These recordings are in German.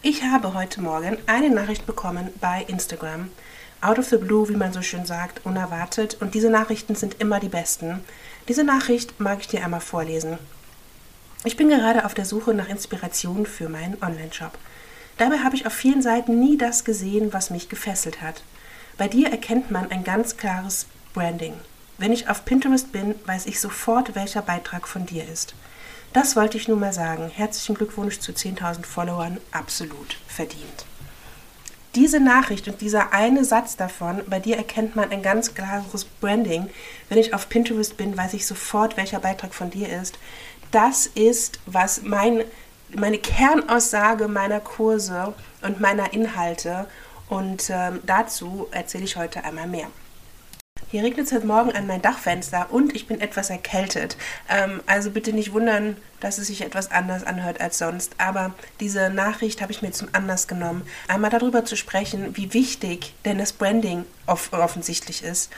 Ich habe heute Morgen eine Nachricht bekommen bei Instagram. Out of the blue, wie man so schön sagt, unerwartet. Und diese Nachrichten sind immer die besten. Diese Nachricht mag ich dir einmal vorlesen. Ich bin gerade auf der Suche nach Inspiration für meinen Online-Shop. Dabei habe ich auf vielen Seiten nie das gesehen, was mich gefesselt hat. Bei dir erkennt man ein ganz klares Branding. Wenn ich auf Pinterest bin, weiß ich sofort, welcher Beitrag von dir ist. Das wollte ich nur mal sagen. Herzlichen Glückwunsch zu 10.000 Followern. Absolut verdient. Diese Nachricht und dieser eine Satz davon, bei dir erkennt man ein ganz klares Branding. Wenn ich auf Pinterest bin, weiß ich sofort, welcher Beitrag von dir ist. Das ist, was mein, meine Kernaussage meiner Kurse und meiner Inhalte. Und ähm, dazu erzähle ich heute einmal mehr. Hier regnet es heute Morgen an mein Dachfenster und ich bin etwas erkältet. Ähm, also bitte nicht wundern, dass es sich etwas anders anhört als sonst. Aber diese Nachricht habe ich mir zum Anlass genommen, einmal darüber zu sprechen, wie wichtig denn das Branding off offensichtlich ist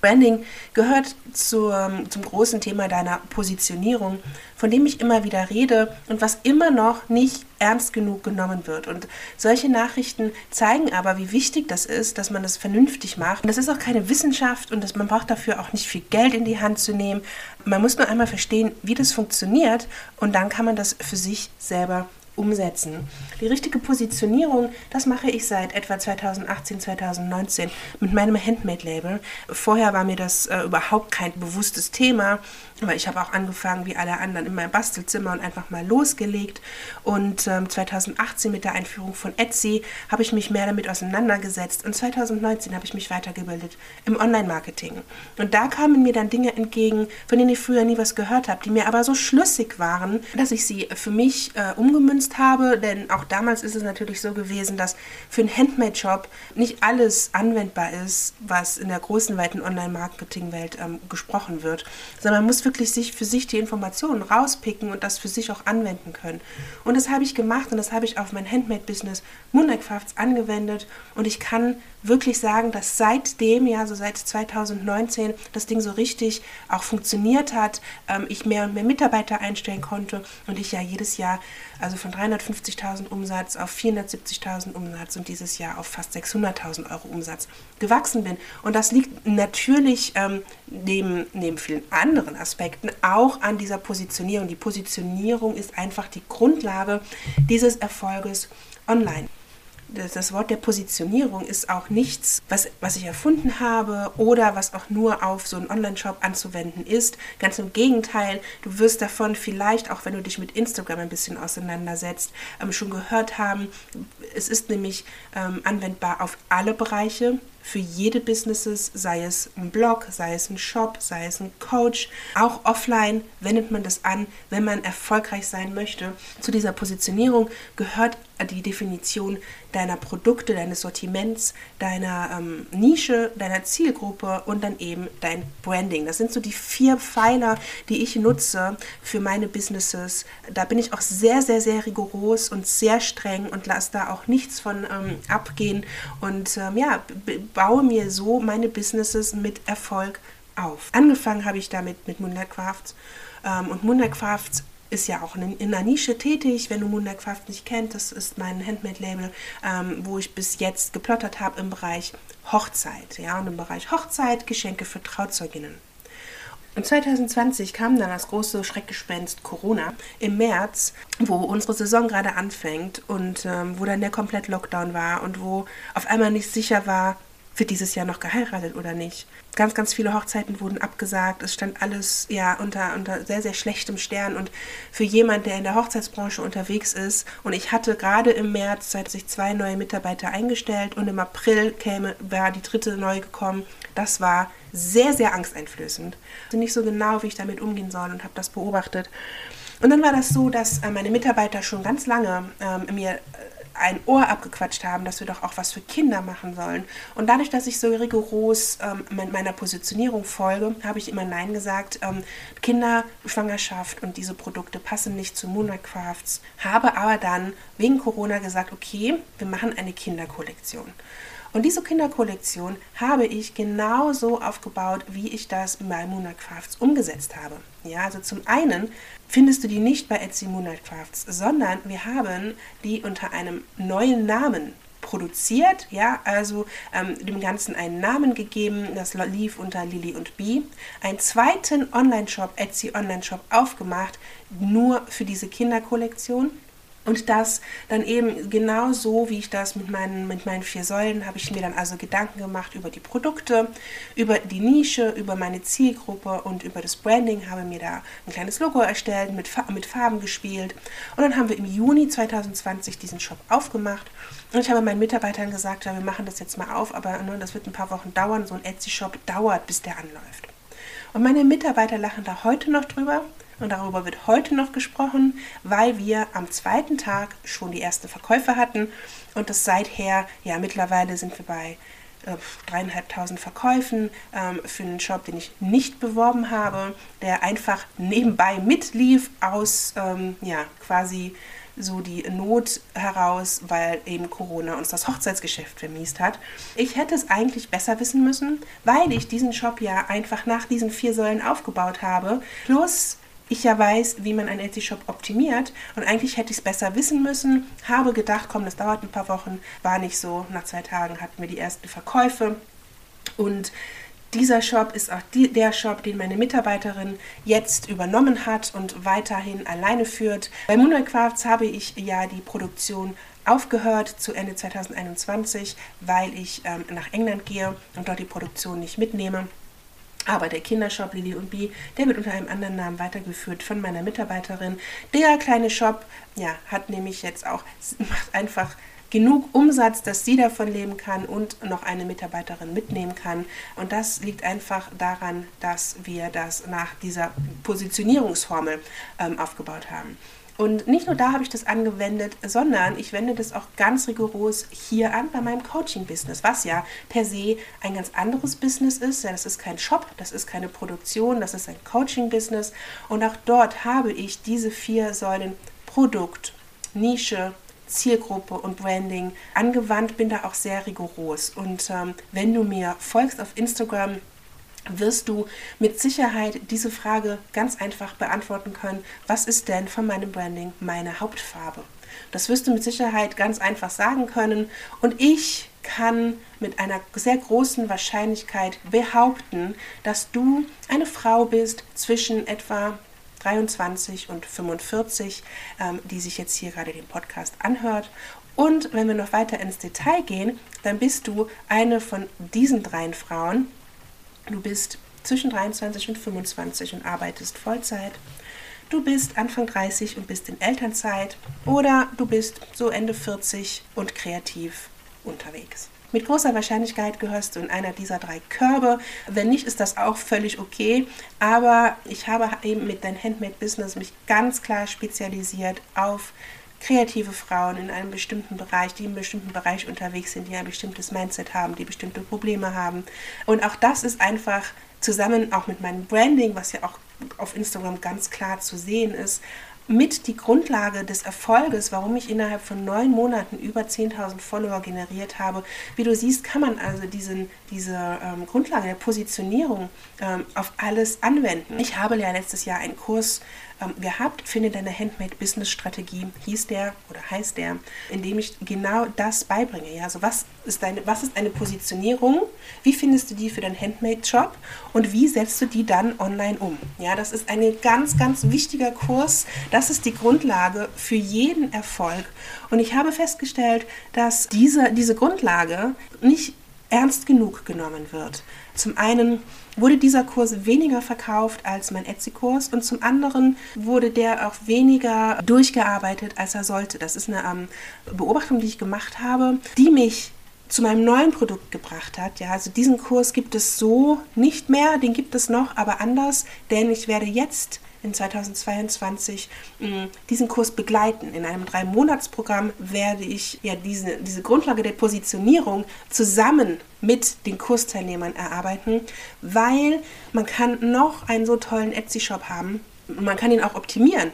Branding gehört zur, zum großen Thema deiner Positionierung, von dem ich immer wieder rede und was immer noch nicht ernst genug genommen wird. Und solche Nachrichten zeigen aber, wie wichtig das ist, dass man das vernünftig macht. Und das ist auch keine Wissenschaft und das, man braucht dafür auch nicht viel Geld in die Hand zu nehmen. Man muss nur einmal verstehen, wie das funktioniert und dann kann man das für sich selber umsetzen. Die richtige Positionierung, das mache ich seit etwa 2018, 2019 mit meinem Handmade-Label. Vorher war mir das äh, überhaupt kein bewusstes Thema, aber ich habe auch angefangen, wie alle anderen, in meinem Bastelzimmer und einfach mal losgelegt. Und ähm, 2018 mit der Einführung von Etsy habe ich mich mehr damit auseinandergesetzt. Und 2019 habe ich mich weitergebildet im Online-Marketing. Und da kamen mir dann Dinge entgegen, von denen ich früher nie was gehört habe, die mir aber so schlüssig waren, dass ich sie für mich äh, umgemünzt genutzt habe, denn auch damals ist es natürlich so gewesen, dass für einen Handmade-Shop nicht alles anwendbar ist, was in der großen, weiten Online-Marketing-Welt ähm, gesprochen wird, sondern man muss wirklich sich für sich die Informationen rauspicken und das für sich auch anwenden können. Und das habe ich gemacht und das habe ich auf mein Handmade-Business Moonlight angewendet und ich kann wirklich sagen, dass seitdem, ja, so seit 2019, das Ding so richtig auch funktioniert hat, ähm, ich mehr und mehr Mitarbeiter einstellen konnte und ich ja jedes Jahr, also von 350.000 Umsatz auf 470.000 Umsatz und dieses Jahr auf fast 600.000 Euro Umsatz gewachsen bin. Und das liegt natürlich ähm, neben, neben vielen anderen Aspekten auch an dieser Positionierung. Die Positionierung ist einfach die Grundlage dieses Erfolges online das Wort der Positionierung ist auch nichts, was, was ich erfunden habe oder was auch nur auf so einen Online-Shop anzuwenden ist. Ganz im Gegenteil, du wirst davon vielleicht, auch wenn du dich mit Instagram ein bisschen auseinandersetzt, ähm, schon gehört haben. Es ist nämlich ähm, anwendbar auf alle Bereiche für jede Businesses, sei es ein Blog, sei es ein Shop, sei es ein Coach. Auch offline wendet man das an, wenn man erfolgreich sein möchte. Zu dieser Positionierung gehört die Definition deiner Produkte, deines Sortiments, deiner ähm, Nische, deiner Zielgruppe und dann eben dein Branding. Das sind so die vier Pfeiler, die ich nutze für meine Businesses. Da bin ich auch sehr, sehr, sehr rigoros und sehr streng und lasse da auch nichts von ähm, abgehen und ähm, ja, baue mir so meine Businesses mit Erfolg auf. Angefangen habe ich damit mit Moonlight Crafts ähm, und Moonlight Crafts ist ja auch in, in einer Nische tätig, wenn du Munderkraft nicht kennt. Das ist mein Handmade-Label, ähm, wo ich bis jetzt geplottert habe im Bereich Hochzeit. Ja, und im Bereich Hochzeit Geschenke für Trauzeuginnen. Und 2020 kam dann das große Schreckgespenst Corona im März, wo unsere Saison gerade anfängt und ähm, wo dann der komplett Lockdown war und wo auf einmal nicht sicher war, wird dieses Jahr noch geheiratet oder nicht. Ganz, ganz viele Hochzeiten wurden abgesagt. Es stand alles ja unter, unter sehr, sehr schlechtem Stern. Und für jemand, der in der Hochzeitsbranche unterwegs ist, und ich hatte gerade im März sich zwei neue Mitarbeiter eingestellt und im April käme, war die dritte neu gekommen. Das war sehr, sehr angsteinflößend. Also nicht so genau, wie ich damit umgehen soll und habe das beobachtet. Und dann war das so, dass äh, meine Mitarbeiter schon ganz lange ähm, mir äh, ein Ohr abgequatscht haben, dass wir doch auch was für Kinder machen sollen. Und dadurch, dass ich so rigoros ähm, meiner Positionierung folge, habe ich immer Nein gesagt. Ähm, Kinder, Schwangerschaft und diese Produkte passen nicht zu Moonlight Crafts. Habe aber dann wegen Corona gesagt, okay, wir machen eine Kinderkollektion. Und diese Kinderkollektion habe ich genauso aufgebaut, wie ich das bei Moonlight Crafts umgesetzt habe. Ja, also zum einen findest du die nicht bei Etsy Moonlight Crafts, sondern wir haben die unter einem neuen Namen produziert, ja, also ähm, dem Ganzen einen Namen gegeben, das lief unter Lily und Bee, einen zweiten Online-Shop, Etsy Online-Shop aufgemacht, nur für diese Kinderkollektion und das dann eben genau so, wie ich das mit meinen, mit meinen vier Säulen, habe ich mir dann also Gedanken gemacht über die Produkte, über die Nische, über meine Zielgruppe und über das Branding, habe mir da ein kleines Logo erstellt, mit, mit Farben gespielt. Und dann haben wir im Juni 2020 diesen Shop aufgemacht. Und ich habe meinen Mitarbeitern gesagt, ja, wir machen das jetzt mal auf, aber ne, das wird ein paar Wochen dauern. So ein Etsy-Shop dauert, bis der anläuft. Und meine Mitarbeiter lachen da heute noch drüber. Und darüber wird heute noch gesprochen, weil wir am zweiten Tag schon die ersten Verkäufe hatten und das seither, ja, mittlerweile sind wir bei äh, dreieinhalbtausend Verkäufen ähm, für einen Shop, den ich nicht beworben habe, der einfach nebenbei mitlief aus, ähm, ja, quasi so die Not heraus, weil eben Corona uns das Hochzeitsgeschäft vermiest hat. Ich hätte es eigentlich besser wissen müssen, weil ich diesen Shop ja einfach nach diesen vier Säulen aufgebaut habe, plus ich ja weiß, wie man einen Etsy-Shop optimiert und eigentlich hätte ich es besser wissen müssen, habe gedacht, komm, das dauert ein paar Wochen, war nicht so. Nach zwei Tagen hatten wir die ersten Verkäufe und dieser Shop ist auch die, der Shop, den meine Mitarbeiterin jetzt übernommen hat und weiterhin alleine führt. Bei Moonlight Crafts habe ich ja die Produktion aufgehört zu Ende 2021, weil ich ähm, nach England gehe und dort die Produktion nicht mitnehme. Aber der Kindershop Lili und Bi, der wird unter einem anderen Namen weitergeführt von meiner Mitarbeiterin. Der kleine Shop, ja, hat nämlich jetzt auch, macht einfach genug Umsatz, dass sie davon leben kann und noch eine Mitarbeiterin mitnehmen kann. Und das liegt einfach daran, dass wir das nach dieser Positionierungsformel ähm, aufgebaut haben. Und nicht nur da habe ich das angewendet, sondern ich wende das auch ganz rigoros hier an bei meinem Coaching-Business, was ja per se ein ganz anderes Business ist. Ja, das ist kein Shop, das ist keine Produktion, das ist ein Coaching-Business. Und auch dort habe ich diese vier Säulen Produkt, Nische, Zielgruppe und Branding angewandt, bin da auch sehr rigoros. Und ähm, wenn du mir folgst auf Instagram, wirst du mit Sicherheit diese Frage ganz einfach beantworten können. Was ist denn von meinem Branding meine Hauptfarbe? Das wirst du mit Sicherheit ganz einfach sagen können. Und ich kann mit einer sehr großen Wahrscheinlichkeit behaupten, dass du eine Frau bist zwischen etwa 23 und 45, ähm, die sich jetzt hier gerade den Podcast anhört. Und wenn wir noch weiter ins Detail gehen, dann bist du eine von diesen drei Frauen, Du bist zwischen 23 und 25 und arbeitest Vollzeit. Du bist Anfang 30 und bist in Elternzeit. Oder du bist so Ende 40 und kreativ unterwegs. Mit großer Wahrscheinlichkeit gehörst du in einer dieser drei Körbe. Wenn nicht, ist das auch völlig okay. Aber ich habe eben mit deinem Handmade Business mich ganz klar spezialisiert auf kreative Frauen in einem bestimmten Bereich, die im bestimmten Bereich unterwegs sind, die ein bestimmtes Mindset haben, die bestimmte Probleme haben. Und auch das ist einfach zusammen auch mit meinem Branding, was ja auch auf Instagram ganz klar zu sehen ist, mit die Grundlage des Erfolges, warum ich innerhalb von neun Monaten über 10.000 Follower generiert habe. Wie du siehst, kann man also diesen, diese ähm, Grundlage der Positionierung ähm, auf alles anwenden. Ich habe ja letztes Jahr einen Kurs gehabt, Finde deine Handmade Business Strategie, hieß der oder heißt der, in dem ich genau das beibringe. Ja, also was ist deine, was ist eine Positionierung? Wie findest du die für deinen Handmade Shop? Und wie setzt du die dann online um? Ja, das ist ein ganz, ganz wichtiger Kurs. Das ist die Grundlage für jeden Erfolg. Und ich habe festgestellt, dass diese, diese Grundlage nicht ernst genug genommen wird. Zum einen wurde dieser Kurs weniger verkauft als mein Etsy-Kurs und zum anderen wurde der auch weniger durchgearbeitet, als er sollte. Das ist eine ähm, Beobachtung, die ich gemacht habe, die mich zu meinem neuen Produkt gebracht hat. Ja, also diesen Kurs gibt es so nicht mehr, den gibt es noch, aber anders, denn ich werde jetzt in 2022 mm, diesen Kurs begleiten. In einem Drei-Monats-Programm werde ich ja diese, diese Grundlage der Positionierung zusammen mit den Kursteilnehmern erarbeiten, weil man kann noch einen so tollen Etsy-Shop haben, man kann ihn auch optimieren.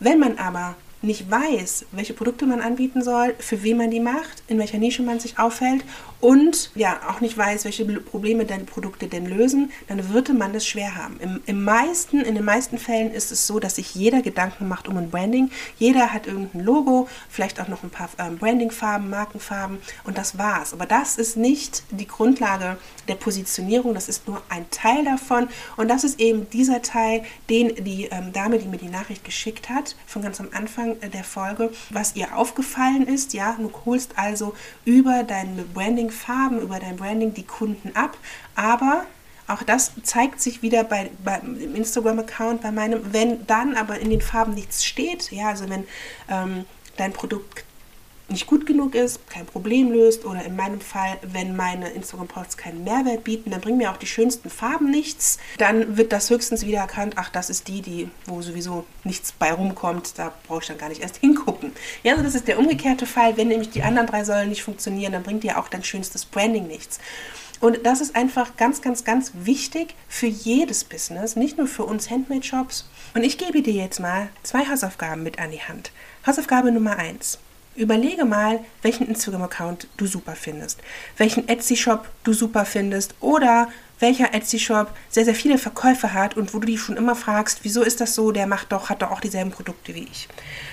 Wenn man aber nicht weiß, welche Produkte man anbieten soll, für wen man die macht, in welcher Nische man sich aufhält und ja auch nicht weiß, welche Probleme deine Produkte denn lösen, dann würde man es schwer haben. Im, Im meisten, in den meisten Fällen ist es so, dass sich jeder Gedanken macht um ein Branding. Jeder hat irgendein Logo, vielleicht auch noch ein paar ähm, Brandingfarben, Markenfarben und das war's. Aber das ist nicht die Grundlage der Positionierung, das ist nur ein Teil davon und das ist eben dieser Teil, den die ähm, Dame, die mir die Nachricht geschickt hat, von ganz am Anfang äh, der Folge, was ihr aufgefallen ist. Ja, du holst also über deine Branding-Farben, über dein Branding die Kunden ab, aber auch das zeigt sich wieder bei, bei im Instagram-Account bei meinem, wenn dann aber in den Farben nichts steht, ja, also wenn ähm, dein Produkt nicht gut genug ist, kein Problem löst oder in meinem Fall, wenn meine Instagram-Posts keinen Mehrwert bieten, dann bringen mir auch die schönsten Farben nichts. Dann wird das höchstens wieder erkannt, ach, das ist die, die, wo sowieso nichts bei rumkommt, da brauche ich dann gar nicht erst hingucken. Ja, also das ist der umgekehrte Fall, wenn nämlich die anderen drei Säulen nicht funktionieren, dann bringt dir auch dein schönstes Branding nichts. Und das ist einfach ganz, ganz, ganz wichtig für jedes Business, nicht nur für uns Handmade-Shops. Und ich gebe dir jetzt mal zwei Hausaufgaben mit an die Hand. Hausaufgabe Nummer eins. Überlege mal, welchen Instagram-Account du super findest, welchen Etsy-Shop du super findest oder welcher Etsy-Shop sehr, sehr viele Verkäufe hat und wo du dich schon immer fragst, wieso ist das so, der macht doch, hat doch auch dieselben Produkte wie ich.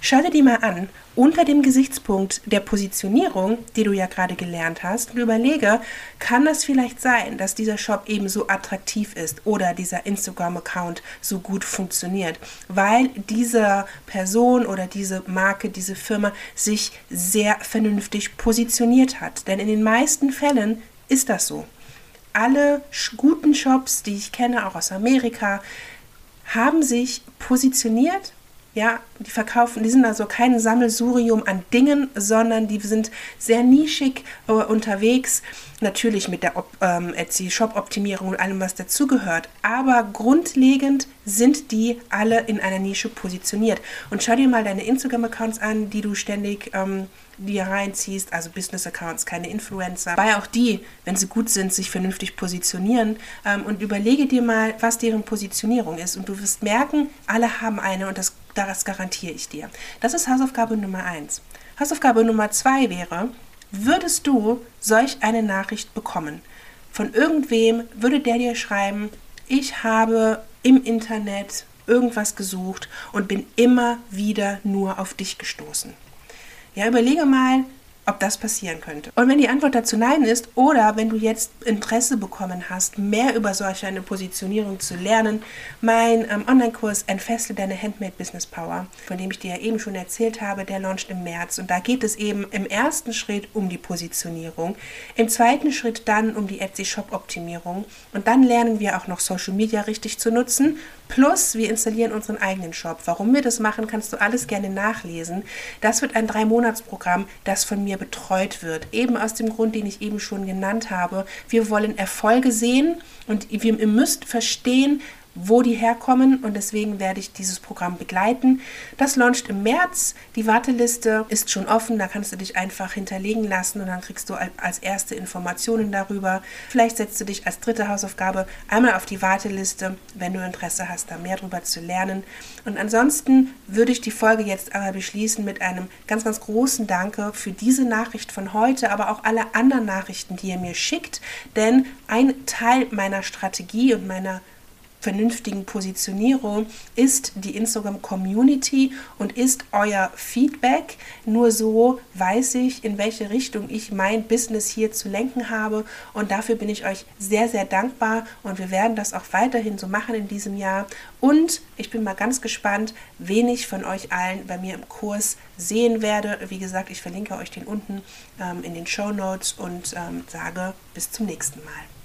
Schau dir die mal an unter dem Gesichtspunkt der Positionierung, die du ja gerade gelernt hast, und überlege, kann das vielleicht sein, dass dieser Shop eben so attraktiv ist oder dieser Instagram-Account so gut funktioniert, weil diese Person oder diese Marke, diese Firma sich sehr vernünftig positioniert hat. Denn in den meisten Fällen ist das so alle guten Shops, die ich kenne, auch aus Amerika, haben sich positioniert. Ja, die verkaufen, die sind also kein Sammelsurium an Dingen, sondern die sind sehr nischig äh, unterwegs. Natürlich mit der ähm, Etsy Shop Optimierung und allem, was dazugehört. Aber grundlegend sind die alle in einer Nische positioniert. Und schau dir mal deine Instagram Accounts an, die du ständig ähm, dir reinziehst, also Business-Accounts, keine Influencer, weil auch die, wenn sie gut sind, sich vernünftig positionieren ähm, und überlege dir mal, was deren Positionierung ist und du wirst merken, alle haben eine und das, das garantiere ich dir. Das ist Hausaufgabe Nummer eins. Hausaufgabe Nummer zwei wäre, würdest du solch eine Nachricht bekommen? Von irgendwem würde der dir schreiben, ich habe im Internet irgendwas gesucht und bin immer wieder nur auf dich gestoßen. Ja, überlege mal, ob das passieren könnte. Und wenn die Antwort dazu Nein ist oder wenn du jetzt Interesse bekommen hast, mehr über solch eine Positionierung zu lernen, mein ähm, Online-Kurs Entfessle deine Handmade Business Power, von dem ich dir ja eben schon erzählt habe, der launcht im März. Und da geht es eben im ersten Schritt um die Positionierung, im zweiten Schritt dann um die Etsy Shop Optimierung und dann lernen wir auch noch Social Media richtig zu nutzen. Plus, wir installieren unseren eigenen Shop. Warum wir das machen, kannst du alles gerne nachlesen. Das wird ein Drei-Monats-Programm, das von mir betreut wird. Eben aus dem Grund, den ich eben schon genannt habe. Wir wollen Erfolge sehen und ihr müsst verstehen, wo die herkommen und deswegen werde ich dieses Programm begleiten. Das launcht im März. Die Warteliste ist schon offen, da kannst du dich einfach hinterlegen lassen und dann kriegst du als erste Informationen darüber. Vielleicht setzt du dich als dritte Hausaufgabe einmal auf die Warteliste, wenn du Interesse hast, da mehr darüber zu lernen. Und ansonsten würde ich die Folge jetzt einmal beschließen mit einem ganz, ganz großen Danke für diese Nachricht von heute, aber auch alle anderen Nachrichten, die ihr mir schickt, denn ein Teil meiner Strategie und meiner vernünftigen Positionierung ist die Instagram Community und ist euer Feedback. Nur so weiß ich, in welche Richtung ich mein Business hier zu lenken habe und dafür bin ich euch sehr, sehr dankbar und wir werden das auch weiterhin so machen in diesem Jahr. Und ich bin mal ganz gespannt, wen ich von euch allen bei mir im Kurs sehen werde. Wie gesagt, ich verlinke euch den unten ähm, in den Show Notes und ähm, sage bis zum nächsten Mal.